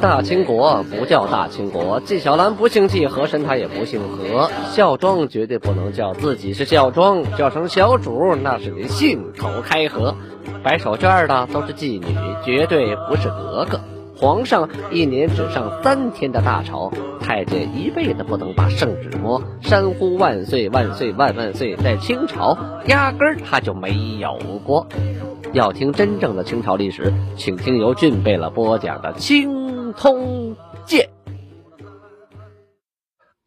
大清国不叫大清国，纪晓岚不姓纪，和珅他也不姓和。孝庄绝对不能叫自己是孝庄，叫成小主那是得信口开河。摆手绢的都是妓女，绝对不是格格。皇上一年只上三天的大朝，太监一辈子不能把圣旨摸。山呼万岁万岁万万岁，在清朝压根儿他就没有过。要听真正的清朝历史，请听由俊贝勒播讲的《清通鉴》。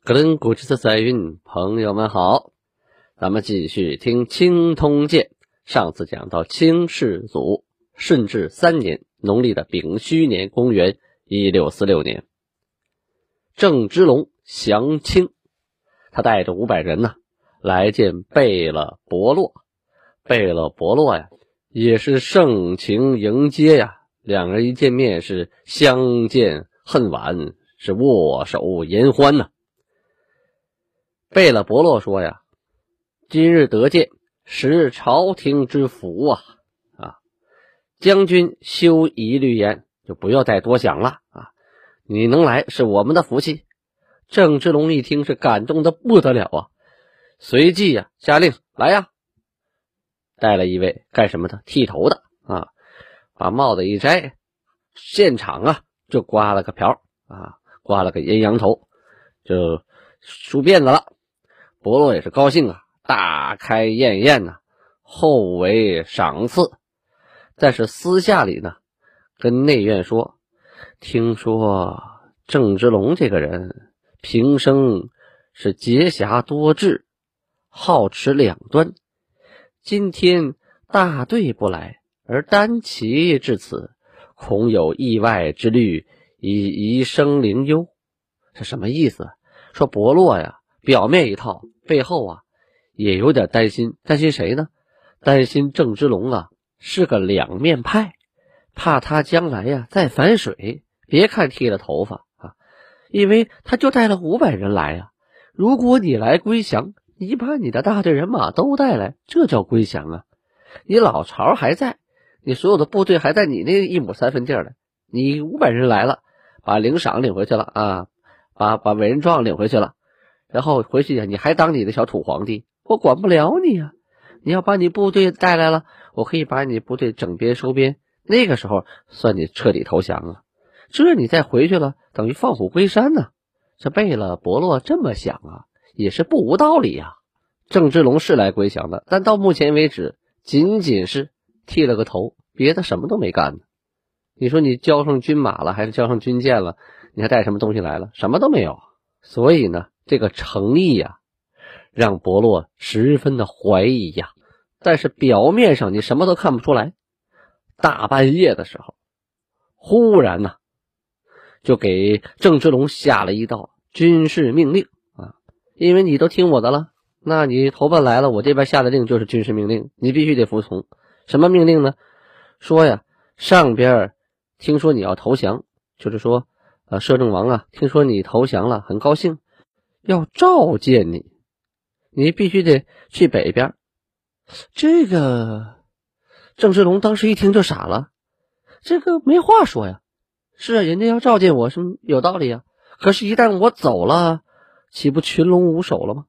格林古之的载运，朋友们好，咱们继续听《清通鉴》。上次讲到清世祖顺治三年，农历的丙戌年，公元一六四六年，郑芝龙降清，他带着五百人呢，来见贝勒伯洛。贝勒伯洛呀。也是盛情迎接呀，两人一见面是相见恨晚，是握手言欢呐。贝勒伯洛说呀：“今日得见，实朝廷之福啊！啊，将军休疑虑言，就不要再多想了啊！你能来是我们的福气。”郑芝龙一听是感动的不得了啊，随即呀下令来呀。带了一位干什么的？剃头的啊，把帽子一摘，现场啊就刮了个瓢啊，刮了个阴阳头，就梳辫子了。伯洛也是高兴啊，大开宴宴呐，厚为赏赐。但是私下里呢，跟内院说，听说郑芝龙这个人平生是节侠多智，好持两端。今天大队不来，而单骑至此，恐有意外之虑，以遗生灵忧。是什么意思？说伯洛呀，表面一套，背后啊，也有点担心。担心谁呢？担心郑芝龙啊，是个两面派，怕他将来呀再反水。别看剃了头发啊，因为他就带了五百人来啊。如果你来归降。你把你的大队人马都带来，这叫归降啊！你老巢还在，你所有的部队还在你那一亩三分地儿呢。你五百人来了，把领赏领回去了啊，把把委任状领回去了，然后回去呀，你还当你的小土皇帝，我管不了你呀！你要把你部队带来了，我可以把你部队整编收编，那个时候算你彻底投降啊！这你再回去了，等于放虎归山呢。这贝勒伯洛这么想啊。也是不无道理呀。郑芝龙是来归降的，但到目前为止，仅仅是剃了个头，别的什么都没干呢。你说你交上军马了，还是交上军舰了？你还带什么东西来了？什么都没有。所以呢，这个诚意呀，让伯洛十分的怀疑呀。但是表面上你什么都看不出来。大半夜的时候，忽然呢，就给郑芝龙下了一道军事命令。因为你都听我的了，那你投奔来了，我这边下的令就是军事命令，你必须得服从。什么命令呢？说呀，上边听说你要投降，就是说，呃，摄政王啊，听说你投降了，很高兴，要召见你，你必须得去北边。这个郑芝龙当时一听就傻了，这个没话说呀，是啊，人家要召见我，是有道理啊。可是，一旦我走了。岂不群龙无首了吗？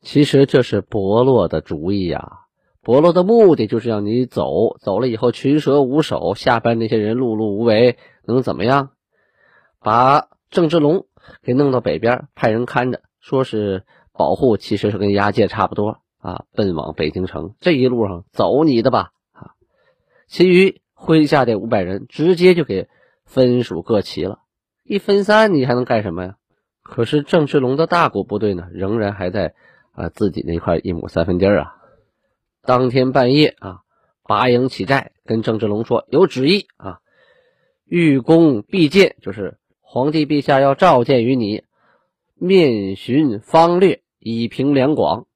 其实这是伯洛的主意呀。伯洛的目的就是让你走，走了以后群蛇无首，下边那些人碌碌无为，能怎么样？把郑芝龙给弄到北边，派人看着，说是保护，其实是跟押解差不多啊。奔往北京城，这一路上走你的吧啊！其余麾下这五百人直接就给分属各旗了，一分散，你还能干什么呀？可是郑芝龙的大股部队呢，仍然还在啊自己那块一亩三分地儿啊。当天半夜啊，拔营起寨，跟郑芝龙说有旨意啊，御公必见，就是皇帝陛下要召见于你，面询方略，以平两广，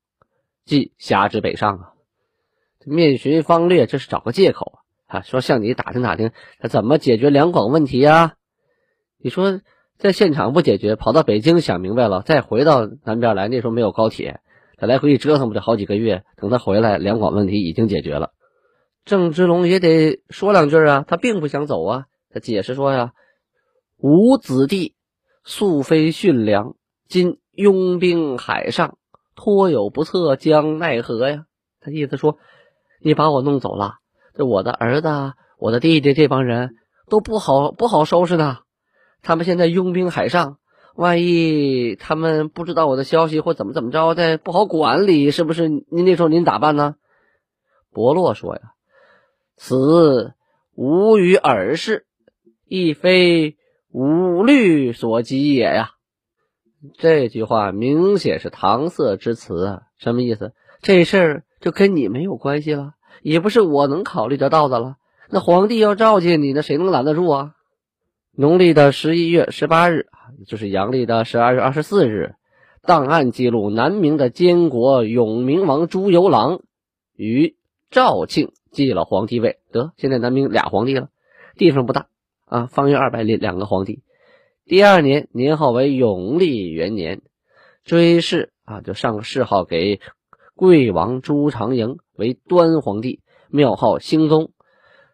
即侠之北上啊。面询方略，这是找个借口啊，说向你打听打听，他怎么解决两广问题呀？你说。在现场不解决，跑到北京想明白了，再回到南边来。那时候没有高铁，他来回一折腾不得好几个月？等他回来，两广问题已经解决了。郑芝龙也得说两句啊，他并不想走啊，他解释说呀：“吾子弟素非驯良，今拥兵海上，托有不测，将奈何呀？”他意思说，你把我弄走了，这我的儿子、我的弟弟这帮人都不好不好收拾呢。他们现在拥兵海上，万一他们不知道我的消息或怎么怎么着的，不好管理，是不是？您那时候您咋办呢？伯洛说呀：“此吾与尔事，亦非吾虑所及也呀。”这句话明显是搪塞之词啊！什么意思？这事儿就跟你没有关系了，也不是我能考虑得到的了。那皇帝要召见你，那谁能拦得住啊？农历的十一月十八日，就是阳历的十二月二十四日，档案记录南明的监国永明王朱由榔与赵庆继了皇帝位。得，现在南明俩皇帝了，地方不大啊，方圆二百里两个皇帝。第二年年号为永历元年，追谥啊，就上谥号给贵王朱长营为端皇帝，庙号兴宗，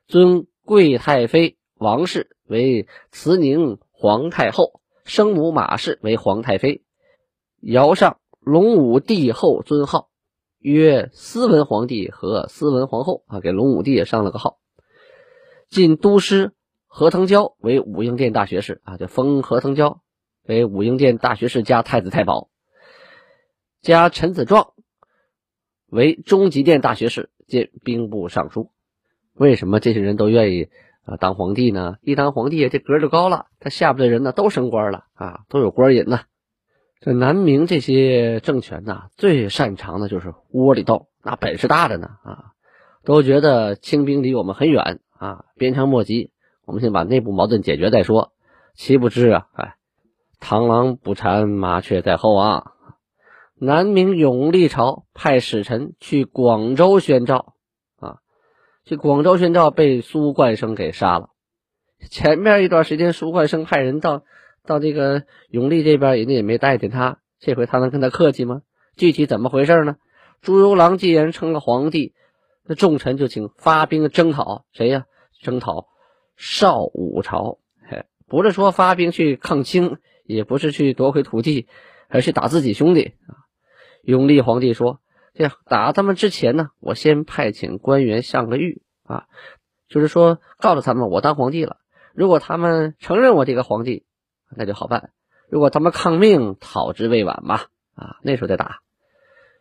尊贵太妃王氏。为慈宁皇太后，生母马氏为皇太妃，尧上隆武帝后尊号，曰思文皇帝和思文皇后啊，给隆武帝也上了个号。晋都师何腾蛟为武英殿大学士啊，就封何腾蛟为武英殿大学士加太子太保，加陈子壮为中极殿大学士兼兵部尚书。为什么这些人都愿意？啊，当皇帝呢，一当皇帝这格就高了，他下边的人呢都升官了啊，都有官瘾呢。这南明这些政权呢，最擅长的就是窝里斗，那本事大的呢啊，都觉得清兵离我们很远啊，鞭长莫及，我们先把内部矛盾解决再说。岂不知啊，哎，螳螂捕蝉，麻雀在后啊。南明永历朝派使臣去广州宣召。这广州宣召，被苏冠生给杀了。前面一段时间，苏冠生派人到到这个永历这边，人家也没待见他。这回他能跟他客气吗？具体怎么回事呢？朱由榔既然称了皇帝，那众臣就请发兵征讨谁呀？征讨邵武朝。嘿，不是说发兵去抗清，也不是去夺回土地，而是打自己兄弟啊。永历皇帝说。这样打他们之前呢，我先派遣官员上个谕啊，就是说告诉他们我当皇帝了。如果他们承认我这个皇帝，那就好办；如果他们抗命，讨之未晚嘛。啊，那时候再打。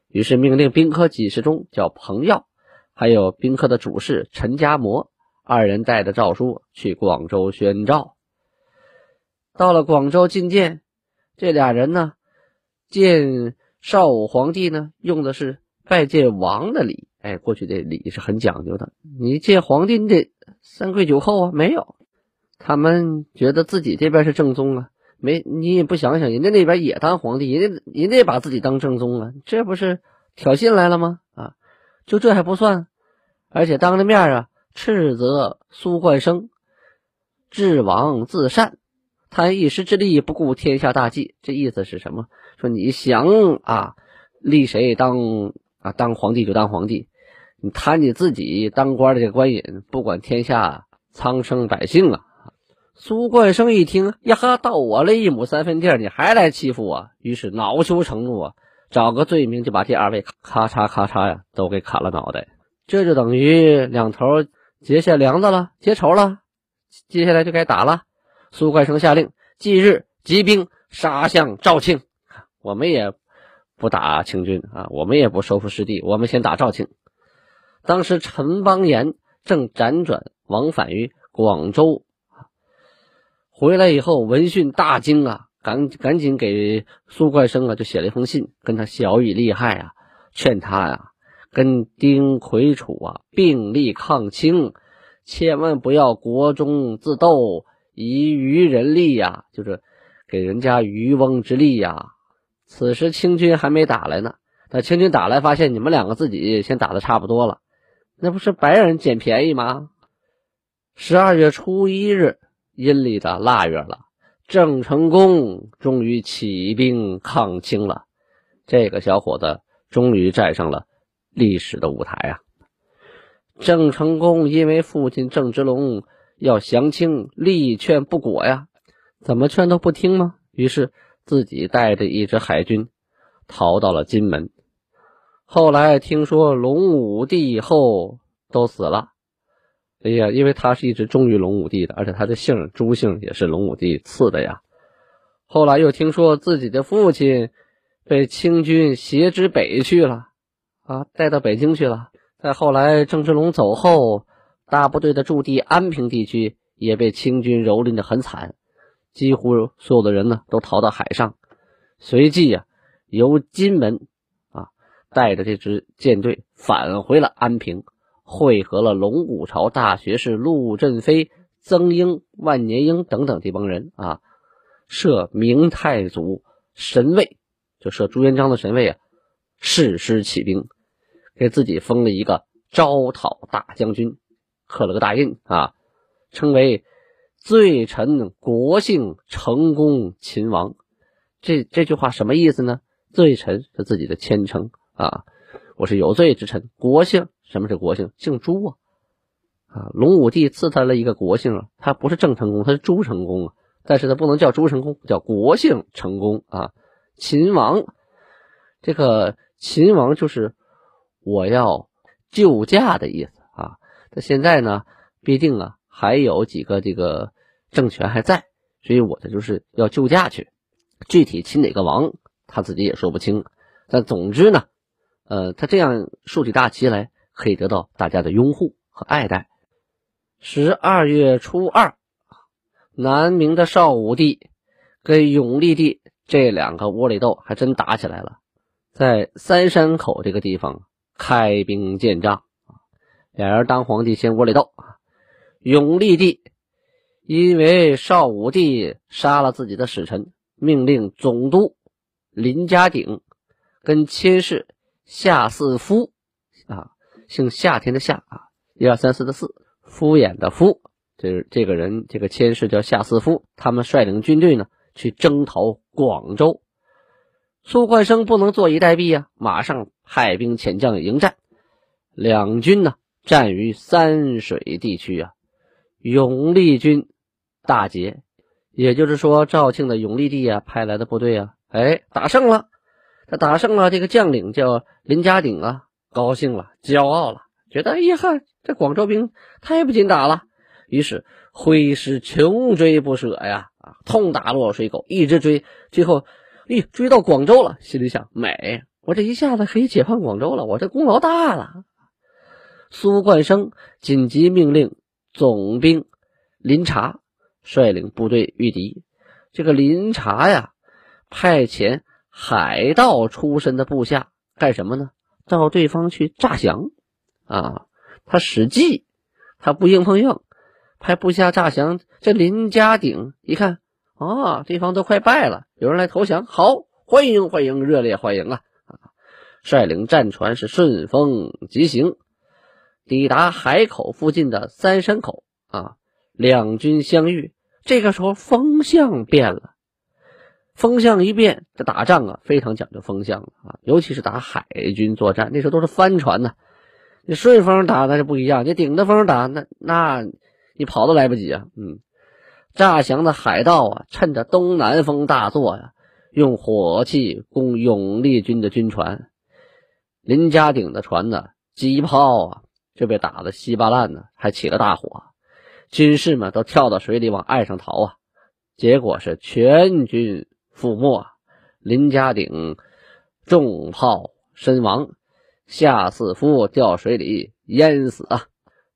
于是命令兵科给事中叫彭耀，还有兵科的主事陈家模二人带着诏书去广州宣召。到了广州觐见，这俩人呢，见少武皇帝呢，用的是。拜见王的礼，哎，过去这礼是很讲究的。你见皇帝，你得三跪九叩啊。没有，他们觉得自己这边是正宗啊。没，你也不想想，人家那边也当皇帝，人家人家也把自己当正宗啊，这不是挑衅来了吗？啊，就这还不算，而且当着面啊，斥责苏冠生，治王自善，贪一时之利，不顾天下大计。这意思是什么？说你想啊，立谁当？啊，当皇帝就当皇帝，你贪你自己当官的这个官瘾，不管天下苍生百姓啊！苏冠生一听，呀哈，到我了一亩三分地，你还来欺负我？于是恼羞成怒啊，找个罪名就把这二位咔嚓咔嚓呀都给砍了脑袋。这就等于两头结下梁子了，结仇了。接下来就该打了。苏冠生下令，即日集兵杀向赵庆。我们也。不打清军啊，我们也不收复失地，我们先打赵庆。当时陈邦彦正辗转往返于广州回来以后闻讯大惊啊，赶赶紧给苏冠生啊就写了一封信，跟他小以利害啊，劝他呀跟丁魁楚啊并力抗清，千万不要国中自斗，以渔人利呀，就是给人家渔翁之利呀。此时清军还没打来呢，等清军打来，发现你们两个自己先打的差不多了，那不是白让人捡便宜吗？十二月初一日，阴历的腊月了，郑成功终于起兵抗清了，这个小伙子终于站上了历史的舞台啊！郑成功因为父亲郑芝龙要降清，力劝不果呀，怎么劝都不听吗？于是自己带着一支海军逃到了金门。后来听说龙武帝以后都死了，哎呀，因为他是一直忠于龙武帝的，而且他的姓朱姓也是龙武帝赐的呀。后来又听说自己的父亲被清军挟之北去了，啊，带到北京去了。再后来郑芝龙走后，大部队的驻地安平地区也被清军蹂躏的很惨，几乎所有的人呢都逃到海上。随即呀，由金门啊。带着这支舰队返回了安平，会合了龙武朝大学士陆振飞、曾英、万年英等等这帮人啊，设明太祖神位，就设朱元璋的神位啊，誓师起兵，给自己封了一个招讨大将军，刻了个大印啊，称为罪臣国姓成功秦王。这这句话什么意思呢？罪臣是自己的谦称。啊，我是有罪之臣，国姓什么是国姓？姓朱啊！啊，隆武帝赐他了一个国姓啊，他不是郑成功，他是朱成功啊，但是他不能叫朱成功，叫国姓成功啊。秦王，这个秦王就是我要救驾的意思啊。他现在呢，毕竟啊还有几个这个政权还在，所以我这就是要救驾去。具体亲哪个王，他自己也说不清，但总之呢。呃，他这样竖起大旗来，可以得到大家的拥护和爱戴。十二月初二，南明的少武帝跟永历帝这两个窝里斗还真打起来了，在三山口这个地方开兵建仗俩人当皇帝先窝里斗永历帝因为少武帝杀了自己的使臣，命令总督林家鼎跟千氏。夏四夫啊，姓夏天的夏啊，一二三四的四，敷衍的敷，这这个人，这个千氏叫夏四夫。他们率领军队呢，去征讨广州。苏冠生不能坐以待毙啊，马上派兵遣将迎战。两军呢，战于三水地区啊。永历军大捷，也就是说，赵庆的永历帝啊派来的部队啊，哎，打胜了。他打胜了，这个将领叫林家鼎啊，高兴了，骄傲了，觉得哎呀哈，这广州兵太不禁打了，于是挥师穷追不舍呀，啊，痛打落水狗，一直追，最后，咦，追到广州了，心里想，美，我这一下子可以解放广州了，我这功劳大了。苏冠生紧急命令总兵林察率领部队御敌，这个林察呀，派遣。海盗出身的部下干什么呢？到对方去诈降啊！他使计，他不硬碰硬，派部下诈降。这林家鼎一看啊，对方都快败了，有人来投降，好，欢迎欢迎，热烈欢迎啊！啊，率领战船是顺风急行，抵达海口附近的三山口啊，两军相遇。这个时候风向变了。风向一变，这打仗啊非常讲究风向啊，尤其是打海军作战，那时候都是帆船呢。你顺风打那是不一样，你顶着风打，那那你跑都来不及啊。嗯，诈降的海盗啊，趁着东南风大作呀，用火器攻永历军的军船。林家鼎的船呢，机炮啊就被打得稀巴烂呢，还起了大火，军士们都跳到水里往岸上逃啊，结果是全军。覆没，林家鼎中炮身亡，夏四夫掉水里淹死啊！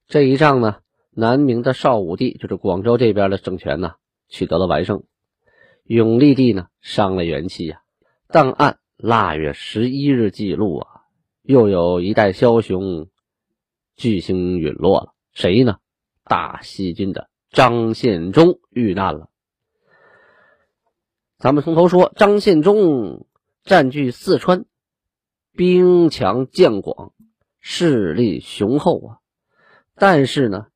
这一仗呢，南明的少武帝就是广州这边的政权呢，取得了完胜。永历帝呢，伤了元气呀。档案腊月十一日记录啊，又有一代枭雄巨星陨落了，谁呢？大西军的张献忠遇难了。咱们从头说，张献忠占据四川，兵强将广，势力雄厚啊。但是呢，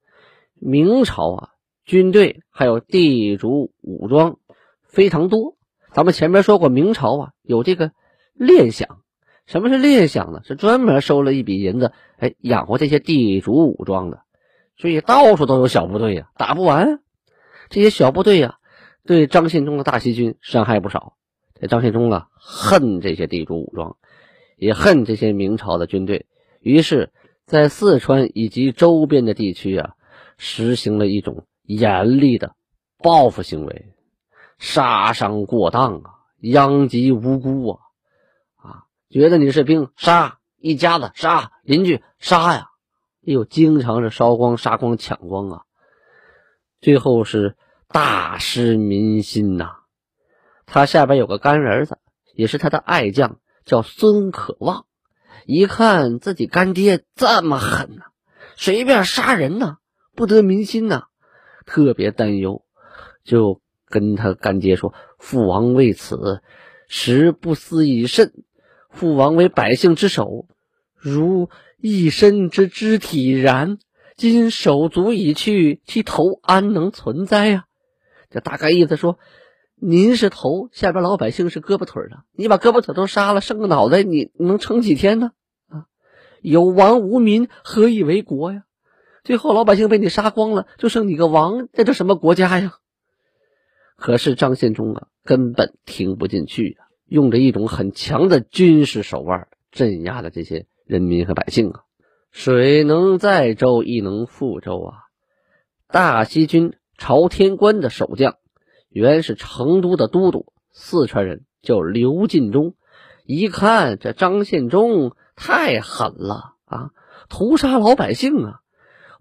明朝啊，军队还有地主武装非常多。咱们前面说过，明朝啊有这个练饷。什么是练饷呢？是专门收了一笔银子，哎，养活这些地主武装的。所以到处都有小部队呀，打不完。这些小部队呀，对张献忠的大西军伤害不少。这张献忠啊，恨这些地主武装，也恨这些明朝的军队，于是，在四川以及周边的地区啊，实行了一种严厉的报复行为，杀伤过当啊，殃及无辜啊，啊，觉得你是兵，杀一家子，杀邻居，杀呀。哎呦，经常是烧光、杀光、抢光啊！最后是大失民心呐。他下边有个干儿子，也是他的爱将，叫孙可望。一看自己干爹这么狠呐，随便杀人呐，不得民心呐，特别担忧，就跟他干爹说：“父王为此，实不思以甚。父王为百姓之首，如……”一身之肢体然，今手足已去，其头安能存在呀？这大概意思说，您是头，下边老百姓是胳膊腿的，你把胳膊腿都杀了，剩个脑袋，你能撑几天呢？啊，有王无民，何以为国呀？最后老百姓被你杀光了，就剩你个王，这叫什么国家呀？可是张献忠啊，根本听不进去啊，用着一种很强的军事手腕镇压了这些。人民和百姓啊，水能载舟，亦能覆舟啊！大西军朝天关的守将，原是成都的都督，四川人，叫刘进忠。一看这张献忠太狠了啊，屠杀老百姓啊！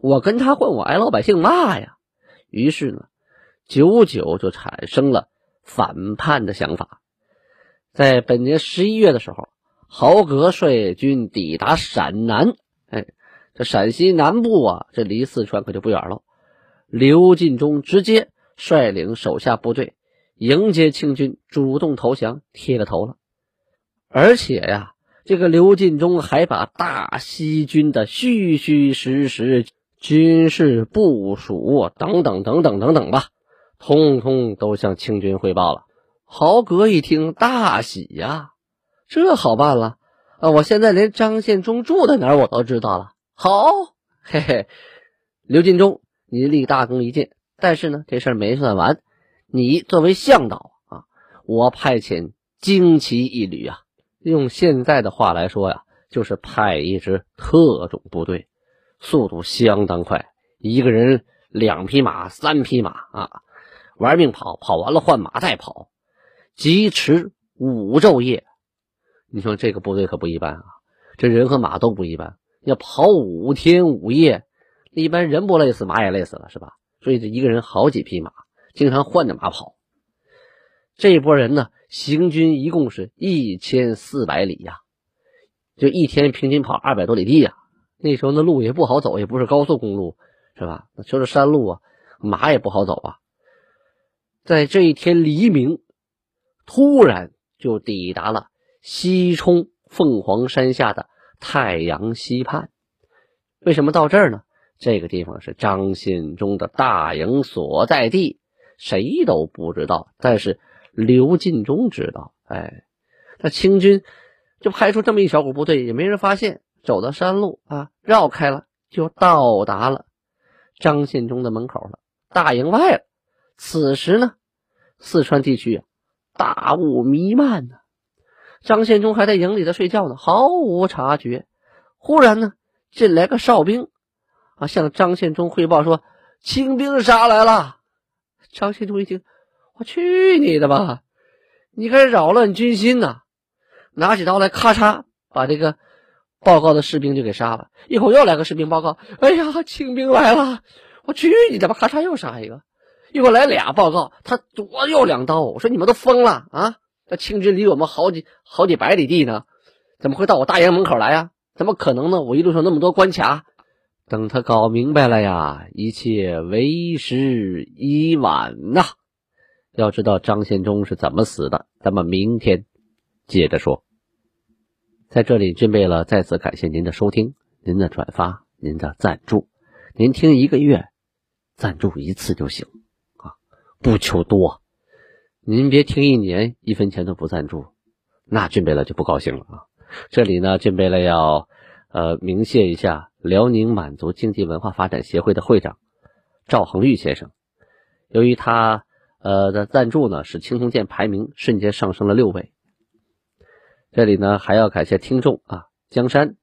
我跟他混，我挨老百姓骂呀！于是呢，久久就产生了反叛的想法。在本年十一月的时候。豪格率军抵达陕南，哎，这陕西南部啊，这离四川可就不远了。刘进忠直接率领手下部队迎接清军，主动投降，贴了头了。而且呀，这个刘进忠还把大西军的虚虚实实军事部署等等等等等等吧，通通都向清军汇报了。豪格一听，大喜呀！这好办了啊！我现在连张献忠住在哪我都知道了。好，嘿嘿，刘进忠，你立大功一件。但是呢，这事儿没算完。你作为向导啊，我派遣精骑一旅啊，用现在的话来说呀，就是派一支特种部队，速度相当快，一个人两匹马、三匹马啊，玩命跑，跑完了换马再跑，疾驰五昼夜。你说这个部队可不一般啊，这人和马都不一般，要跑五天五夜，一般人不累死，马也累死了，是吧？所以这一个人好几匹马，经常换着马跑。这一波人呢，行军一共是一千四百里呀，就一天平均跑二百多里地呀。那时候那路也不好走，也不是高速公路，是吧？那就是山路啊，马也不好走啊。在这一天黎明，突然就抵达了。西冲凤凰山下的太阳溪畔，为什么到这儿呢？这个地方是张献忠的大营所在地，谁都不知道，但是刘进忠知道。哎，那清军就派出这么一小股部队，也没人发现，走到山路啊，绕开了，就到达了张献忠的门口了，大营外了。此时呢，四川地区啊，大雾弥漫呢。张献忠还在营里头睡觉呢，毫无察觉。忽然呢，进来个哨兵，啊，向张献忠汇报说：“清兵杀来了。”张献忠一听，我去你的吧！你该扰乱军心呐！拿起刀来，咔嚓，把这个报告的士兵就给杀了。一会儿又来个士兵报告：“哎呀，清兵来了！”我去你的吧！咔嚓，又杀一个。一会儿来俩报告，他左右两刀。我说你们都疯了啊！那清军离我们好几好几百里地呢，怎么会到我大营门口来呀？怎么可能呢？我一路上那么多关卡，等他搞明白了呀，一切为时已晚呐！要知道张献忠是怎么死的，咱们明天接着说。在这里，军备了再次感谢您的收听、您的转发、您的赞助。您听一个月，赞助一次就行啊，不求多。您别听一年一分钱都不赞助，那俊贝勒就不高兴了啊！这里呢，俊贝勒要呃，鸣谢一下辽宁满族经济文化发展协会的会长赵恒玉先生。由于他呃的赞助呢，使青铜剑排名瞬间上升了六位。这里呢，还要感谢听众啊，江山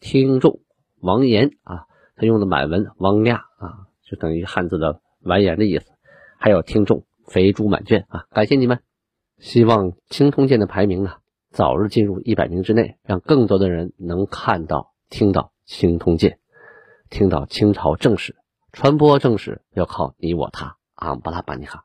听众王岩啊，他用的满文王亚啊，就等于汉字的完颜的意思。还有听众肥猪满卷啊，感谢你们！希望青铜剑的排名呢，早日进入一百名之内，让更多的人能看到、听到青铜剑，听到清朝正史，传播正史要靠你我他。阿姆巴拉巴尼哈。